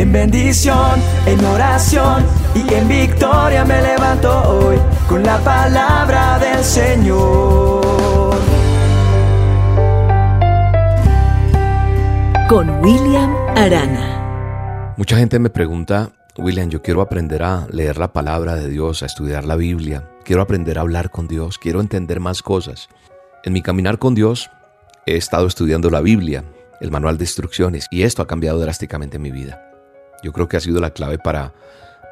En bendición, en oración y en victoria me levanto hoy con la palabra del Señor. Con William Arana. Mucha gente me pregunta, William, yo quiero aprender a leer la palabra de Dios, a estudiar la Biblia, quiero aprender a hablar con Dios, quiero entender más cosas. En mi caminar con Dios he estado estudiando la Biblia, el manual de instrucciones, y esto ha cambiado drásticamente mi vida. Yo creo que ha sido la clave para,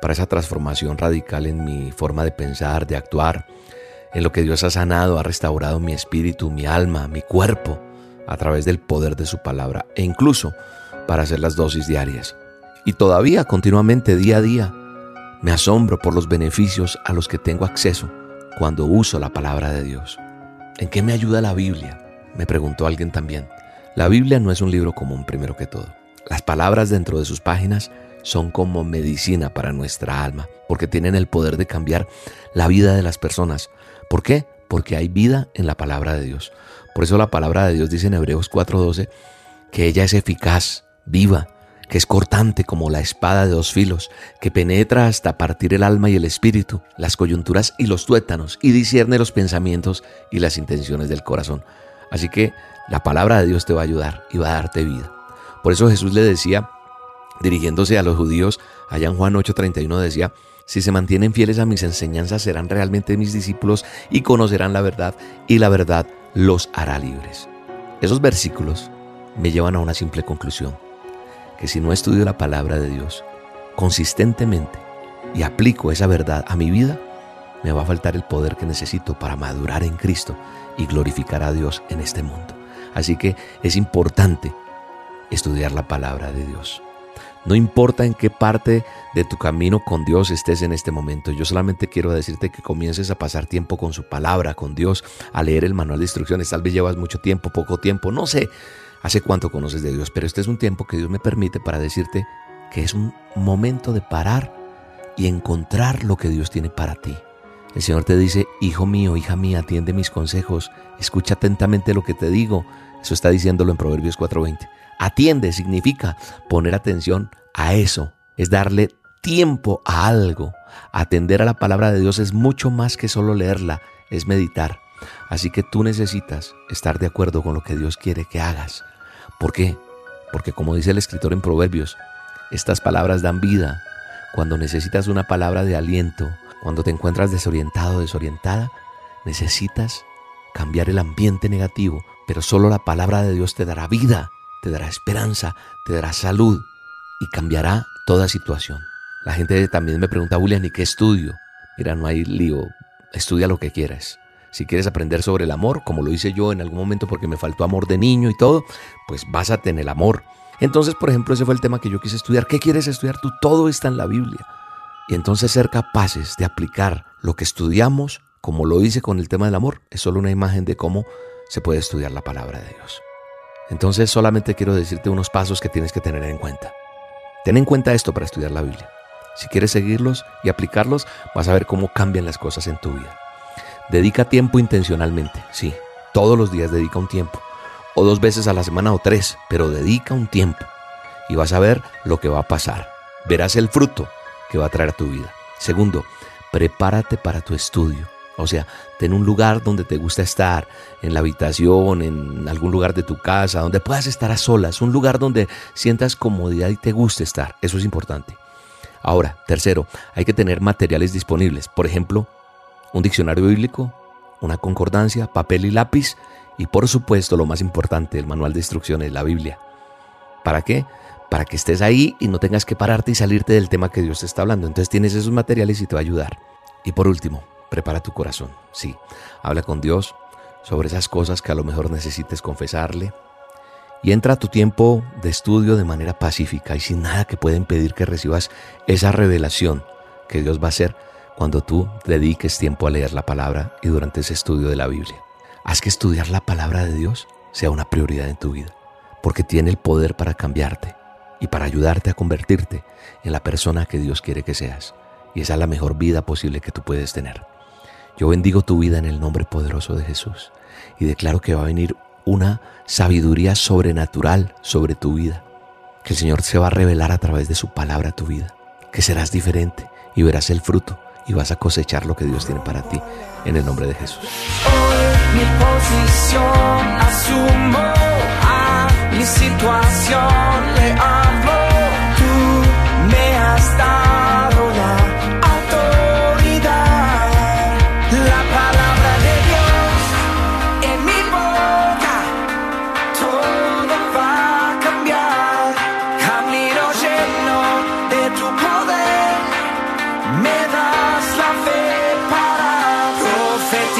para esa transformación radical en mi forma de pensar, de actuar, en lo que Dios ha sanado, ha restaurado mi espíritu, mi alma, mi cuerpo, a través del poder de su palabra, e incluso para hacer las dosis diarias. Y todavía, continuamente, día a día, me asombro por los beneficios a los que tengo acceso cuando uso la palabra de Dios. ¿En qué me ayuda la Biblia? Me preguntó alguien también. La Biblia no es un libro común primero que todo. Las palabras dentro de sus páginas son como medicina para nuestra alma, porque tienen el poder de cambiar la vida de las personas. ¿Por qué? Porque hay vida en la palabra de Dios. Por eso la palabra de Dios dice en Hebreos 4:12 que ella es eficaz, viva, que es cortante como la espada de dos filos, que penetra hasta partir el alma y el espíritu, las coyunturas y los tuétanos, y discierne los pensamientos y las intenciones del corazón. Así que la palabra de Dios te va a ayudar y va a darte vida. Por eso Jesús le decía, dirigiéndose a los judíos, allá en Juan 8:31 decía, si se mantienen fieles a mis enseñanzas serán realmente mis discípulos y conocerán la verdad y la verdad los hará libres. Esos versículos me llevan a una simple conclusión, que si no estudio la palabra de Dios consistentemente y aplico esa verdad a mi vida, me va a faltar el poder que necesito para madurar en Cristo y glorificar a Dios en este mundo. Así que es importante estudiar la palabra de Dios. No importa en qué parte de tu camino con Dios estés en este momento, yo solamente quiero decirte que comiences a pasar tiempo con su palabra, con Dios, a leer el manual de instrucciones. Tal vez llevas mucho tiempo, poco tiempo, no sé hace cuánto conoces de Dios, pero este es un tiempo que Dios me permite para decirte que es un momento de parar y encontrar lo que Dios tiene para ti. El Señor te dice, hijo mío, hija mía, atiende mis consejos, escucha atentamente lo que te digo. Eso está diciéndolo en Proverbios 4:20. Atiende significa poner atención a eso, es darle tiempo a algo. Atender a la palabra de Dios es mucho más que solo leerla, es meditar. Así que tú necesitas estar de acuerdo con lo que Dios quiere que hagas. ¿Por qué? Porque como dice el escritor en Proverbios, estas palabras dan vida. Cuando necesitas una palabra de aliento, cuando te encuentras desorientado desorientada, necesitas cambiar el ambiente negativo, pero solo la palabra de Dios te dará vida, te dará esperanza, te dará salud y cambiará toda situación. La gente también me pregunta, William, ¿y qué estudio? Mira, no hay lío, estudia lo que quieras. Si quieres aprender sobre el amor, como lo hice yo en algún momento porque me faltó amor de niño y todo, pues básate en el amor. Entonces, por ejemplo, ese fue el tema que yo quise estudiar. ¿Qué quieres estudiar tú? Todo está en la Biblia. Y entonces ser capaces de aplicar lo que estudiamos, como lo hice con el tema del amor, es solo una imagen de cómo se puede estudiar la palabra de Dios. Entonces solamente quiero decirte unos pasos que tienes que tener en cuenta. Ten en cuenta esto para estudiar la Biblia. Si quieres seguirlos y aplicarlos, vas a ver cómo cambian las cosas en tu vida. Dedica tiempo intencionalmente, sí, todos los días dedica un tiempo, o dos veces a la semana o tres, pero dedica un tiempo y vas a ver lo que va a pasar. Verás el fruto que va a traer a tu vida. Segundo, prepárate para tu estudio. O sea, ten un lugar donde te gusta estar, en la habitación, en algún lugar de tu casa, donde puedas estar a solas, un lugar donde sientas comodidad y te guste estar. Eso es importante. Ahora, tercero, hay que tener materiales disponibles. Por ejemplo, un diccionario bíblico, una concordancia, papel y lápiz y por supuesto lo más importante, el manual de instrucciones, la Biblia. ¿Para qué? Para que estés ahí y no tengas que pararte y salirte del tema que Dios te está hablando. Entonces tienes esos materiales y te va a ayudar. Y por último, prepara tu corazón. Sí, habla con Dios sobre esas cosas que a lo mejor necesites confesarle. Y entra a tu tiempo de estudio de manera pacífica y sin nada que pueda impedir que recibas esa revelación que Dios va a hacer cuando tú dediques tiempo a leer la palabra y durante ese estudio de la Biblia. Haz que estudiar la palabra de Dios sea una prioridad en tu vida, porque tiene el poder para cambiarte y para ayudarte a convertirte en la persona que Dios quiere que seas. Y esa es la mejor vida posible que tú puedes tener. Yo bendigo tu vida en el nombre poderoso de Jesús y declaro que va a venir una sabiduría sobrenatural sobre tu vida, que el Señor se va a revelar a través de su palabra a tu vida, que serás diferente y verás el fruto y vas a cosechar lo que Dios tiene para ti en el nombre de Jesús. Hoy mi posición asumo.